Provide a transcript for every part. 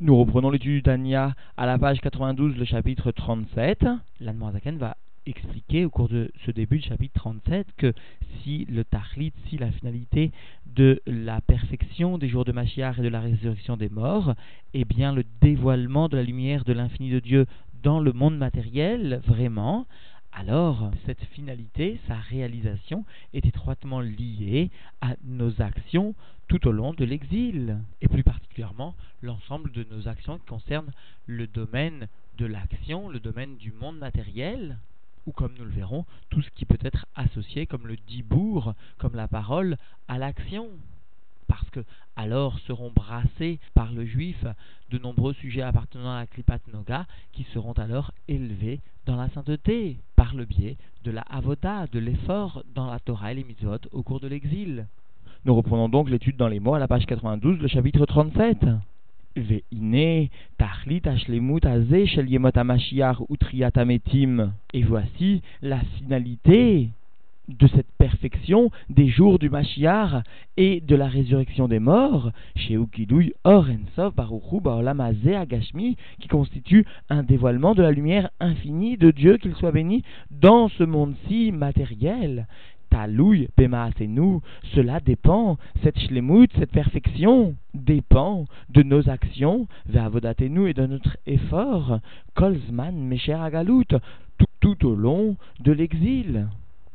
Nous reprenons l'étude du Tania à la page 92, le chapitre 37. L'Anmoazaken va expliquer au cours de ce début du chapitre 37 que si le Tachlit, si la finalité de la perfection des jours de Machiar et de la résurrection des morts, est bien le dévoilement de la lumière de l'infini de Dieu dans le monde matériel, vraiment, alors cette finalité, sa réalisation, est étroitement liée à nos actions tout au long de l'exil, et plus particulièrement l'ensemble de nos actions qui concernent le domaine de l'action, le domaine du monde matériel, ou comme nous le verrons, tout ce qui peut être associé comme le dibourg, comme la parole, à l'action parce que alors seront brassés par le juif de nombreux sujets appartenant à la Klipat Noga qui seront alors élevés dans la sainteté par le biais de la avoda, de l'effort dans la Torah et les mitzvot au cours de l'exil. Nous reprenons donc l'étude dans les mots à la page 92, le chapitre 37. Et voici la finalité de cette perfection des jours du Mashiach et de la résurrection des morts, chez Orensov Baruchu Baolamazé Agashmi, qui constitue un dévoilement de la lumière infinie de Dieu, qu'il soit béni, dans ce monde-ci matériel. Talouy, nous, cela dépend, cette shlemut, cette perfection, dépend de nos actions, nous et de notre effort, kolzman, mesher agalout, tout, tout au long de l'exil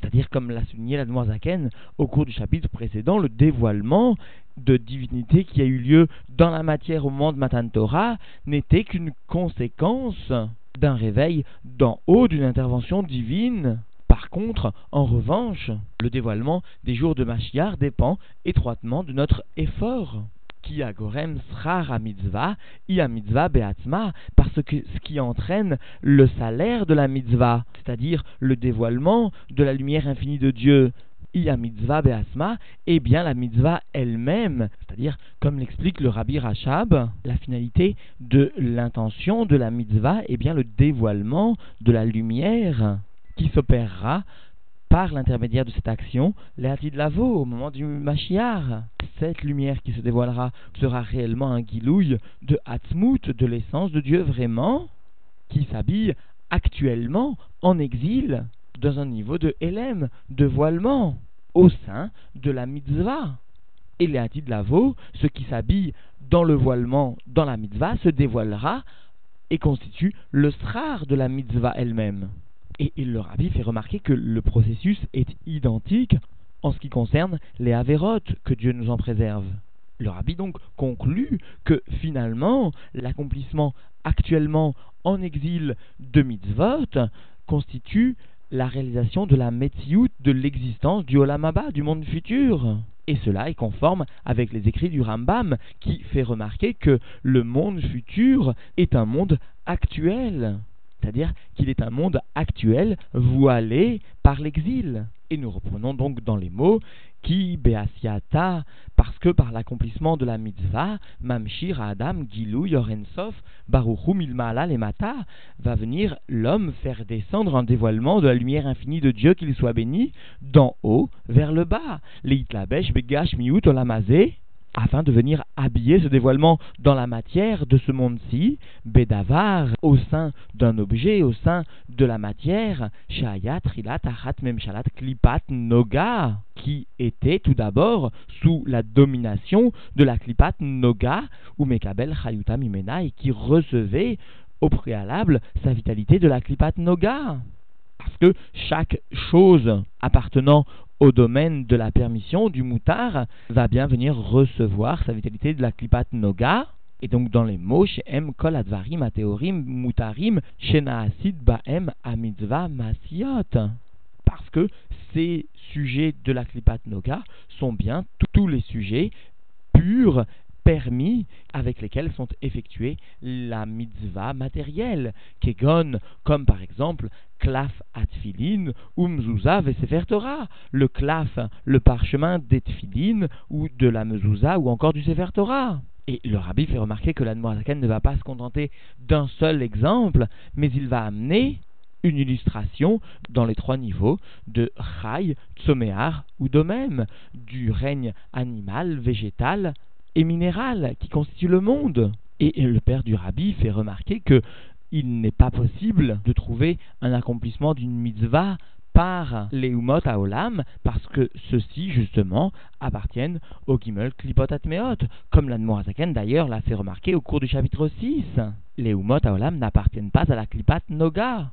c'est-à-dire comme l'a souligné la Zaken au cours du chapitre précédent, le dévoilement de divinité qui a eu lieu dans la matière au moment de Matan Torah n'était qu'une conséquence d'un réveil d'en haut, d'une intervention divine. Par contre, en revanche, le dévoilement des jours de Mashiach dépend étroitement de notre effort qui agorem srar mitzvah, i mitzvah beatzma, parce que ce qui entraîne le salaire de la mitzvah, c'est-à-dire le dévoilement de la lumière infinie de Dieu, i mitzvah beatzma, est bien la mitzvah elle-même, c'est-à-dire, comme l'explique le Rabbi Rachab, la finalité de l'intention de la mitzvah est bien le dévoilement de la lumière qui s'opérera par l'intermédiaire de cette action, de Lavo, au moment du Mashiach. Cette lumière qui se dévoilera sera réellement un guilouille de Hatzmut, de l'essence de Dieu vraiment, qui s'habille actuellement en exil, dans un niveau de Hélène, de voilement, au sein de la mitzvah. Et de Lavo, ce qui s'habille dans le voilement, dans la mitzvah, se dévoilera et constitue le strar de la mitzvah elle-même. Et le rabbi fait remarquer que le processus est identique en ce qui concerne les avérotes, que Dieu nous en préserve. Le rabbi donc conclut que finalement l'accomplissement actuellement en exil de mitzvot constitue la réalisation de la Metsiout de l'existence du Olamaba, du monde futur. Et cela est conforme avec les écrits du Rambam qui fait remarquer que le monde futur est un monde actuel c'est-à-dire qu'il est un monde actuel voilé par l'exil. Et nous reprenons donc dans les mots qui beasiata, parce que par l'accomplissement de la mitzvah, mamshir Adam Gilou Yorensof Baruchum Ilmaala Lemata, va venir l'homme faire descendre un dévoilement de la lumière infinie de Dieu, qu'il soit béni, d'en haut vers le bas. Leitlabesh Begash Miut Olamazé, afin de venir habiller ce dévoilement dans la matière de ce monde-ci, Bedavar, au sein d'un objet, au sein de la matière, Shayat, Rilat, Ahat, Memshalat, Klipat, Noga, qui était tout d'abord sous la domination de la Klipat Noga, ou Mekabel Chayuta Mimena, et qui recevait au préalable sa vitalité de la Klipat Noga. Parce que chaque chose appartenant au domaine de la permission du moutard va bien venir recevoir sa vitalité de la klipat noga. Et donc dans les mots, M kol advarim ateorim mutarim shenaasid baem amitzva masiot. Parce que ces sujets de la klipat noga sont bien tous les sujets purs permis avec lesquels sont effectuées la mitzvah matérielle, kegon, comme par exemple klaf atfilin ou mzouza vesefer le klaf, le parchemin d'etfilin ou de la mezouza ou encore du sefer Torah. Et le rabbi fait remarquer que l'Admorazaken ne va pas se contenter d'un seul exemple, mais il va amener une illustration dans les trois niveaux de Chai, Tsomear ou de du règne animal, végétal et minéral qui constitue le monde. Et le père du rabbi fait remarquer que il n'est pas possible de trouver un accomplissement d'une mitzvah par les Umot Olam, parce que ceux-ci, justement, appartiennent au Gimel Klipot Atmeot, comme l'Admorazaken d'ailleurs l'a fait remarquer au cours du chapitre 6. Les Umot Olam n'appartiennent pas à la Klipat Noga.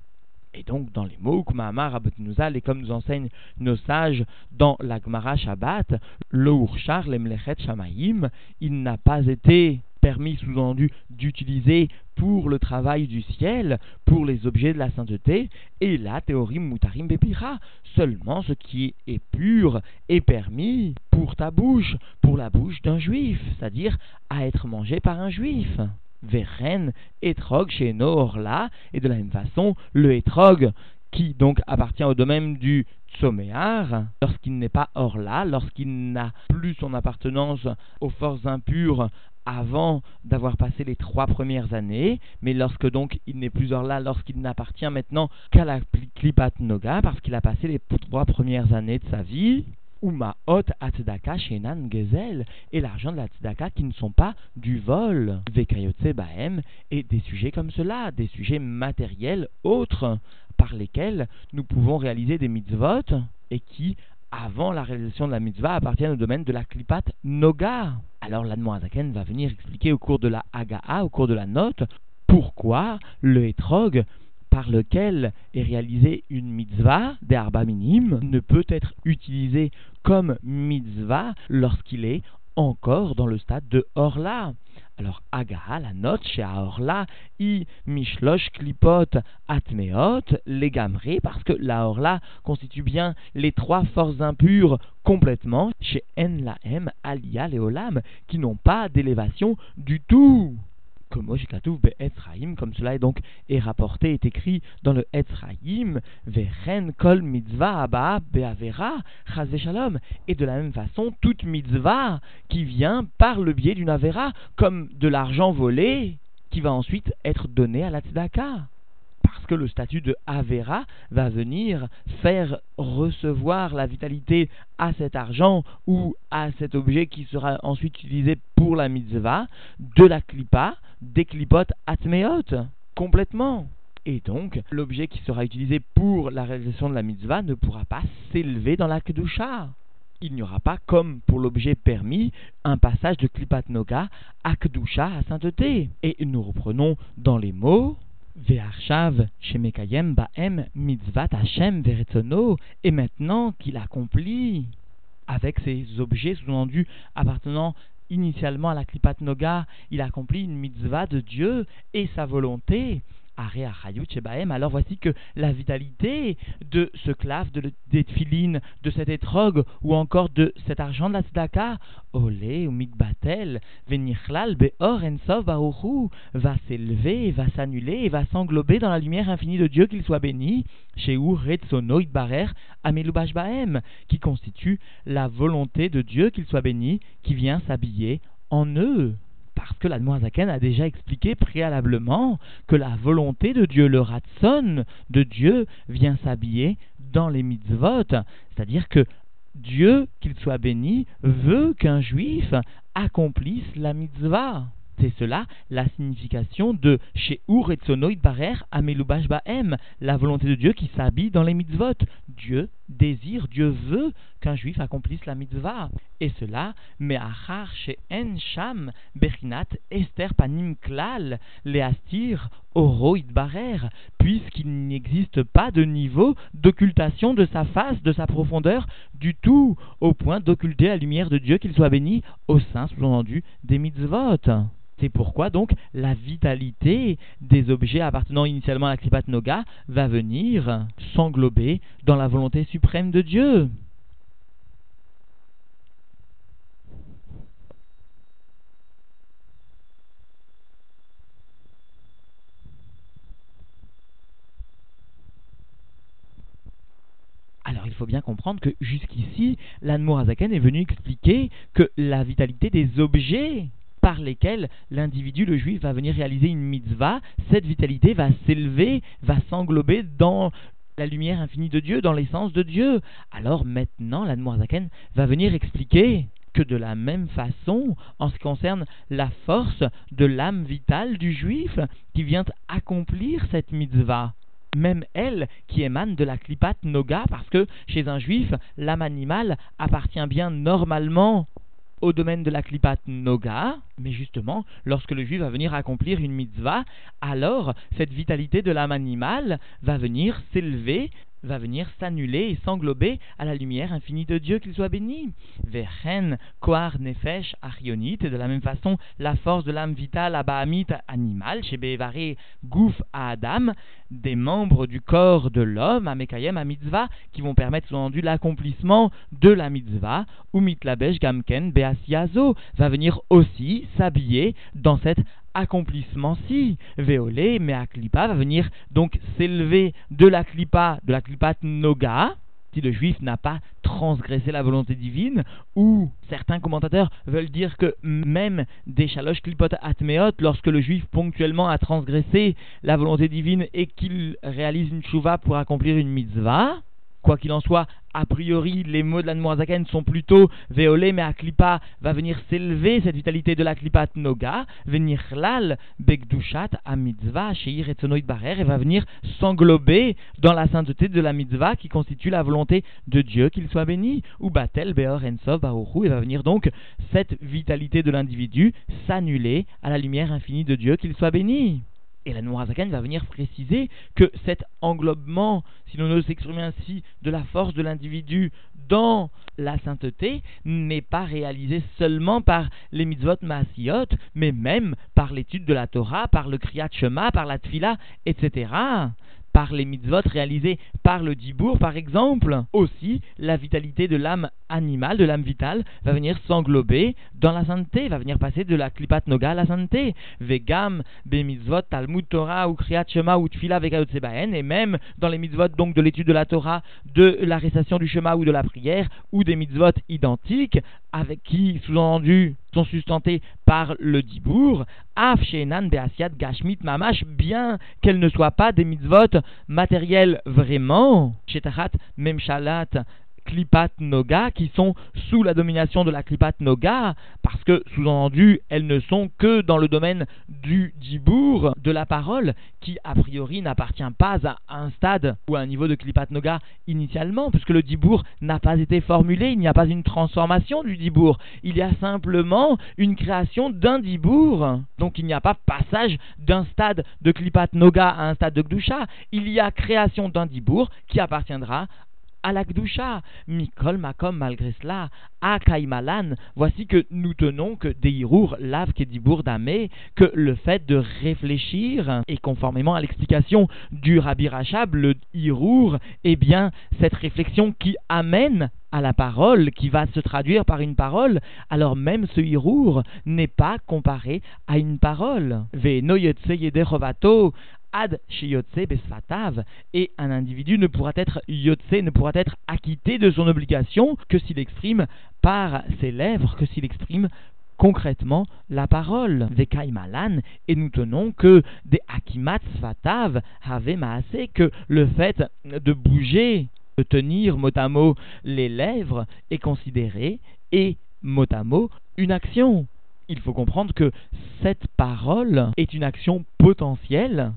Et donc, dans les mots, et comme nous enseignent nos sages dans la Gemara Shabbat, le Urshar, l'Emlechet Shamaim, il n'a pas été permis, sous-entendu, d'utiliser pour le travail du ciel, pour les objets de la sainteté, et la théorie mutarim bepira, seulement ce qui est pur est permis pour ta bouche, pour la bouche d'un juif, c'est-à-dire à être mangé par un juif. Veren, etrog chez là, et de la même façon, le etrog, qui donc appartient au domaine du tsoméar, lorsqu'il n'est pas hors là, lorsqu'il n'a plus son appartenance aux forces impures avant d'avoir passé les trois premières années, mais lorsque donc il n'est plus hors là, lorsqu'il n'appartient maintenant qu'à la Klipat Noga, parce qu'il a passé les trois premières années de sa vie, ou hot Atzdaka Shenan Gezel, et l'argent de la qui ne sont pas du vol, Vekayotse Bahem, et des sujets comme cela, des sujets matériels autres, par lesquels nous pouvons réaliser des mitzvot, et qui, avant la réalisation de la mitzvah, appartiennent au domaine de la Klipat Noga. Alors l'Admoazaken va venir expliquer au cours de la Hagaa, au cours de la note, pourquoi le hétrog par lequel est réalisée une mitzvah des arba ne peut être utilisé comme mitzvah lorsqu'il est encore dans le stade de Orla. Alors Agaha, la note chez Orla, i mishlosh klipot atmeot, les parce que la Orla constitue bien les trois forces impures complètement chez En la M, Alia, Leolam, qui n'ont pas d'élévation du tout comme cela est donc est rapporté, est écrit dans le Etzraïm, Veren kol mitzvah abba beavera shalom. Et de la même façon, toute mitzvah qui vient par le biais d'une avera, comme de l'argent volé, qui va ensuite être donné à la tzedaka parce que le statut de Avera va venir faire recevoir la vitalité à cet argent ou à cet objet qui sera ensuite utilisé pour la mitzvah de la klipa, des klipotes atmeot, complètement. Et donc, l'objet qui sera utilisé pour la réalisation de la mitzvah ne pourra pas s'élever dans la kedusha. Il n'y aura pas, comme pour l'objet permis, un passage de klipat noga à kedusha, à sainteté. Et nous reprenons dans les mots Et maintenant qu'il accomplit avec ces objets sous-entendus appartenant initialement à la Klipat Noga, il accomplit une mitzvah de Dieu et sa volonté alors voici que la vitalité de ce clave, de filines, de cet étrog, ou encore de cet argent de la tzedaka, olé ou mikbatel, venichlal beor va s'élever, va s'annuler va s'englober dans la lumière infinie de Dieu, qu'il soit béni, retsono barer amelubash qui constitue la volonté de Dieu, qu'il soit béni, qui vient s'habiller en eux parce que l'Admoazaken a déjà expliqué préalablement que la volonté de Dieu, le ratson de Dieu, vient s'habiller dans les mitzvot. C'est-à-dire que Dieu, qu'il soit béni, veut qu'un juif accomplisse la mitzvah. C'est cela la signification de chez Ur et Barer Amelubash Baem, la volonté de Dieu qui s'habille dans les mitzvot. Dieu désire, Dieu veut qu'un juif accomplisse la mitzvah. Et cela, Me'achar chez En Sham, Bechinat, Esther Panim Klal, Leastir, Oro Barer, puisqu'il n'existe pas de niveau d'occultation de sa face, de sa profondeur, du tout, au point d'occulter la lumière de Dieu, qu'il soit béni, au sein, sous-entendu, des mitzvot. C'est pourquoi donc la vitalité des objets appartenant initialement à la Kripat Noga va venir s'englober dans la volonté suprême de Dieu. Alors il faut bien comprendre que jusqu'ici, l'Anne est venu expliquer que la vitalité des objets par lesquels l'individu, le juif, va venir réaliser une mitzvah, cette vitalité va s'élever, va s'englober dans la lumière infinie de Dieu, dans l'essence de Dieu. Alors maintenant, l'Admorazaken va venir expliquer que de la même façon, en ce qui concerne la force de l'âme vitale du juif qui vient accomplir cette mitzvah, même elle qui émane de la klipat noga, parce que chez un juif, l'âme animale appartient bien normalement au domaine de la klipat noga, mais justement, lorsque le juif va venir accomplir une mitzvah, alors cette vitalité de l'âme animale va venir s'élever va venir s'annuler et s'englober à la lumière infinie de Dieu, qu'il soit béni. Verhen, Koar, Nefesh, Arionit, et de la même façon, la force de l'âme vitale, Abahamit, animal, chez Bevaré, Gouf, à Adam, des membres du corps de l'homme, à Mekayem, à Mitzvah, qui vont permettre, sous-entendu, l'accomplissement de la Mitzvah, ou Mitlabesh, Gamken, Beasiazo, va venir aussi s'habiller dans cette accomplissement-ci. Véolé, mais Aklipa va venir donc s'élever de la Klipa, de la Klipat Noga, si le juif n'a pas transgressé la volonté divine, ou certains commentateurs veulent dire que même des chalosh klipot atmeot, lorsque le juif ponctuellement a transgressé la volonté divine et qu'il réalise une chouva pour accomplir une mitzvah, Quoi qu'il en soit, a priori, les mots de la Zaken sont plutôt Véolé, mais Aklipa va venir s'élever, cette vitalité de la Klipat Noga, venir lal, Begdushat, a mitzvah, Sheir et Barer, et va venir s'englober dans la sainteté de la mitzvah qui constitue la volonté de Dieu, qu'il soit béni, ou Batel, Beor, Ensov, Baruchu, et va venir donc cette vitalité de l'individu s'annuler à la lumière infinie de Dieu, qu'il soit béni. Et la Nourazakan va venir préciser que cet englobement, si l'on ose s'exprimer ainsi, de la force de l'individu dans la sainteté n'est pas réalisé seulement par les mitzvot maasiot, mais même par l'étude de la Torah, par le kriyat shema, par la tfila, etc par les mitzvot réalisés par le dibour, par exemple, aussi la vitalité de l'âme animale, de l'âme vitale, va venir s'englober dans la sainteté, va venir passer de la klipat noga à la sainteté. Vegam, be mitzvot, talmud Torah, ou kriyat shema, ou tfila, et même dans les mitzvot, donc de l'étude de la Torah, de la récitation du shema ou de la prière, ou des mitzvot identiques, avec qui, sous-entendu, sont sustentés par le dibour, af shenan beasiat gashmit mamash, bien qu'elles ne soient pas des mitzvot matériels vraiment, Klipat Noga qui sont sous la domination de la Klipat Noga parce que, sous-entendu, elles ne sont que dans le domaine du Dibour, de la parole, qui a priori n'appartient pas à un stade ou à un niveau de Klipat Noga initialement, puisque le Dibour n'a pas été formulé, il n'y a pas une transformation du Dibour, il y a simplement une création d'un Dibour. Donc il n'y a pas passage d'un stade de Klipat Noga à un stade de Gdusha, il y a création d'un Dibour qui appartiendra à la Mikol Makom, malgré cela, à Kaimalan, voici que nous tenons que Deirour, Lav Kedibour Damé, que le fait de réfléchir, et conformément à l'explication du Rabbi Rachab, le Hirour, eh bien, cette réflexion qui amène à la parole, qui va se traduire par une parole, alors même ce Hirour n'est pas comparé à une parole. Ve ad shiyotse besfatav, et un individu ne pourra être yotse, ne pourra être acquitté de son obligation que s'il exprime par ses lèvres, que s'il exprime concrètement la parole. Et nous tenons que des akimat sfatav have que le fait de bouger, de tenir mot à mot les lèvres est considéré, et mot à mot, une action. Il faut comprendre que cette parole est une action potentielle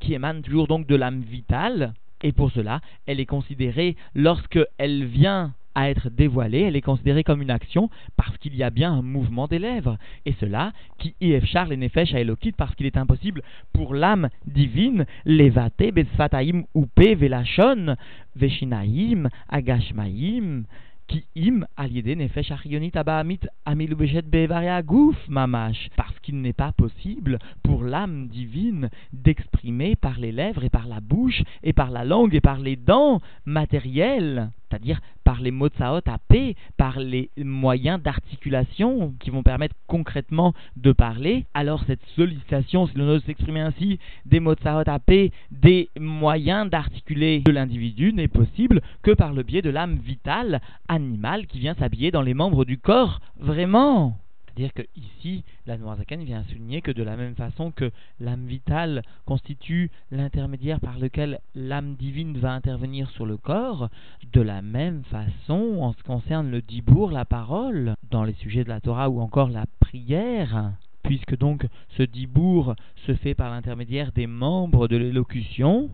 qui émane toujours donc de l'âme vitale, et pour cela, elle est considérée, lorsque elle vient à être dévoilée, elle est considérée comme une action parce qu'il y a bien un mouvement des lèvres. Et cela, qui char les nefesh à Elokit, parce qu'il est impossible pour l'âme divine, levate, besfataim, upe, velachon, veshinaim, agashmaim, qui im aliédé nefesh achionit abahamit amilubeshet bevaria gouf mamash, parce qu'il n'est pas possible pour l'âme divine d'exprimer par les lèvres et par la bouche et par la langue et par les dents matérielles c'est-à-dire par les mots à paix, par les moyens d'articulation qui vont permettre concrètement de parler, alors cette sollicitation, si l'on ose s'exprimer ainsi, des mots à paix, des moyens d'articuler de l'individu n'est possible que par le biais de l'âme vitale, animale, qui vient s'habiller dans les membres du corps, vraiment C'est-à-dire que ici, la Noirzaken vient souligner que de la même façon que l'âme vitale constitue l'intermédiaire par lequel l'âme divine va intervenir sur le corps, de la même façon, en ce qui concerne le dibour, la parole, dans les sujets de la Torah ou encore la prière, puisque donc ce dibour se fait par l'intermédiaire des membres de l'élocution,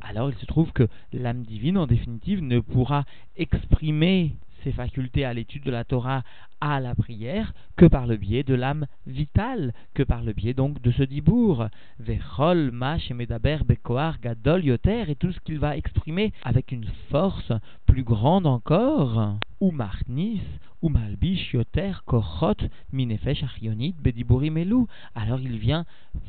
alors il se trouve que l'âme divine, en définitive, ne pourra exprimer ses facultés à l'étude de la Torah à la prière que par le biais de l'âme vitale, que par le biais donc de ce dibour. Vechol, Mash Medaber, Bekoar, Gadol, Yoter, et tout ce qu'il va exprimer avec une force plus grande encore. Ou Marnis, ou Malbish, Yoter, Kochot, Minefesh, Achionit. Alors il vient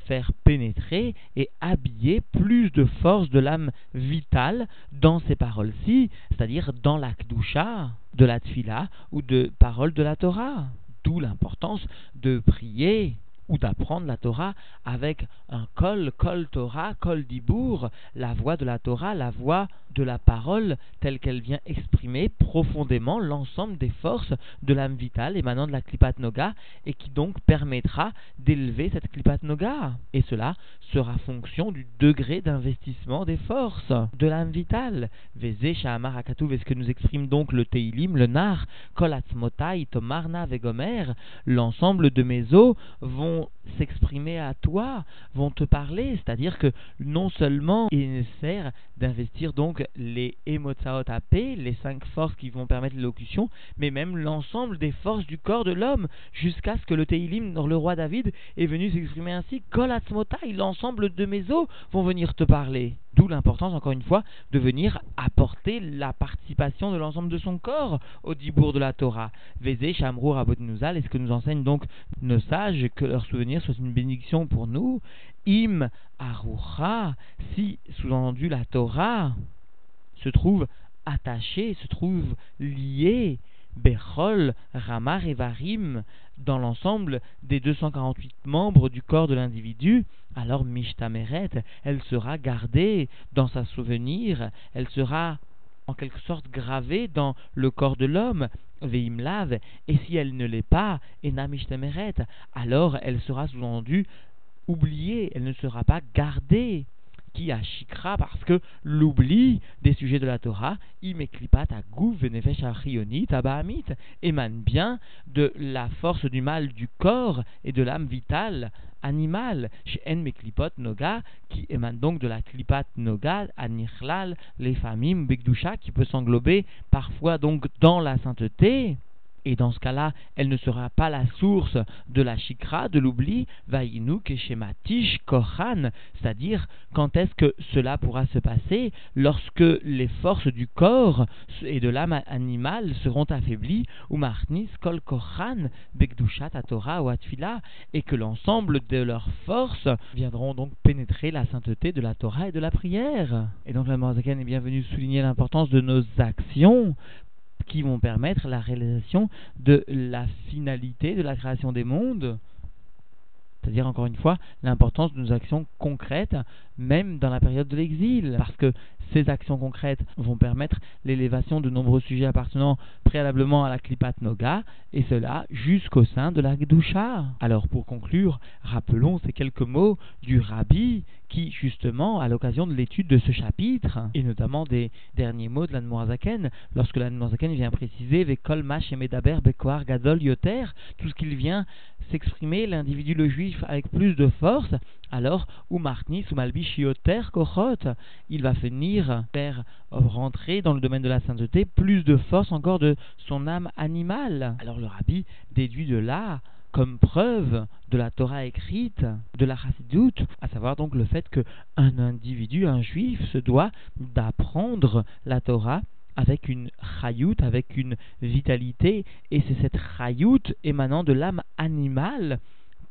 faire pénétrer et habiller plus de force de l'âme vitale dans ces paroles-ci, c'est-à-dire dans la Kdusha de la Tfila ou de paroles de la Torah. D'où l'importance de prier ou d'apprendre la Torah avec un kol, kol Torah, kol dibour, la voix de la Torah, la voix de la parole telle qu'elle vient exprimer profondément l'ensemble des forces de l'âme vitale émanant de la Klipat Noga et qui donc permettra d'élever cette Klipat Noga. Et cela sera fonction du degré d'investissement des forces de l'âme vitale. Veze Shahamar est ce que nous exprime donc le Teilim, le Nar, Kol Atzmotai, Tomarna, Vegomer, l'ensemble de mes os vont s'exprimer à toi, vont te parler, c'est-à-dire que non seulement il est nécessaire d'investir donc les Emotsaot les cinq forces qui vont permettre l'élocution, mais même l'ensemble des forces du corps de l'homme, jusqu'à ce que le Teilim, le roi David, est venu s'exprimer ainsi, Kol l'ensemble de mes os vont venir te parler. D'où l'importance, encore une fois, de venir apporter la participation de l'ensemble de son corps au dibour de la Torah. Vézé, Shamrour, Abodnouzal, est-ce que nous enseignent donc nos sages que leur souvenir soit une bénédiction pour nous? Im, Arucha, si, sous-entendu, la Torah se trouve attachée, se trouve liée, Bechol, Ramar et Varim, dans l'ensemble des 248 membres du corps de l'individu, alors Mishtameret, elle sera gardée dans sa souvenir, elle sera en quelque sorte gravée dans le corps de l'homme, Veimlav, et si elle ne l'est pas, Ena Mishtameret, alors elle sera sous-entendue oubliée, elle ne sera pas gardée qui a parce que l'oubli des sujets de la Torah, imeklipat agou venefesh achionit abahamit, émane bien de la force du mal du corps et de l'âme vitale animale, chez En Meklipot Noga, qui émane donc de la Klipat Noga, Anichlal, les famim, Begdusha, qui peut s'englober parfois donc dans la sainteté, et dans ce cas-là, elle ne sera pas la source de la chikra, de l'oubli, vaïnu keshematish kohan, c'est-à-dire quand est-ce que cela pourra se passer? Lorsque les forces du corps et de l'âme animale seront affaiblies, ou marnis kol kohan, bekdushat Torah ou atfila, et que l'ensemble de leurs forces viendront donc pénétrer la sainteté de la Torah et de la prière. Et donc la Morzaken est bien venu souligner l'importance de nos actions qui vont permettre la réalisation de la finalité de la création des mondes. C'est-à-dire, encore une fois, l'importance de nos actions concrètes, même dans la période de l'exil. Parce que ces actions concrètes vont permettre l'élévation de nombreux sujets appartenant préalablement à la Klipat Noga, et cela jusqu'au sein de la Gdusha. Alors, pour conclure, rappelons ces quelques mots du Rabbi qui, justement, à l'occasion de l'étude de ce chapitre, et notamment des derniers mots de l'Anmoazaken, lorsque l'Anmoazaken vient préciser Vekol Mash et Medaber Bekoar Gadol Yoter, tout ce qu'il vient s'exprimer, l'individu le juif avec plus de force, alors, Malbish Yoter Kochot, il va finir faire rentrer dans le domaine de la sainteté plus de force encore de son âme animale. Alors le rabbi déduit de là comme preuve de la Torah écrite, de la Chassidoute, à savoir donc le fait qu'un individu, un juif, se doit d'apprendre la Torah avec une chayout, avec une vitalité, et c'est cette chayout émanant de l'âme animale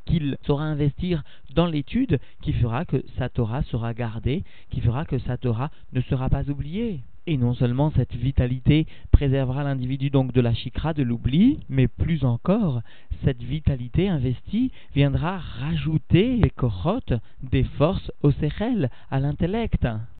qu'il saura investir dans l'étude qui fera que sa Torah sera gardée, qui fera que sa Torah ne sera pas oubliée. Et non seulement cette vitalité préservera l'individu donc de la chikra, de l'oubli, mais plus encore, cette vitalité investie viendra rajouter des corottes, des forces au sechel, à l'intellect.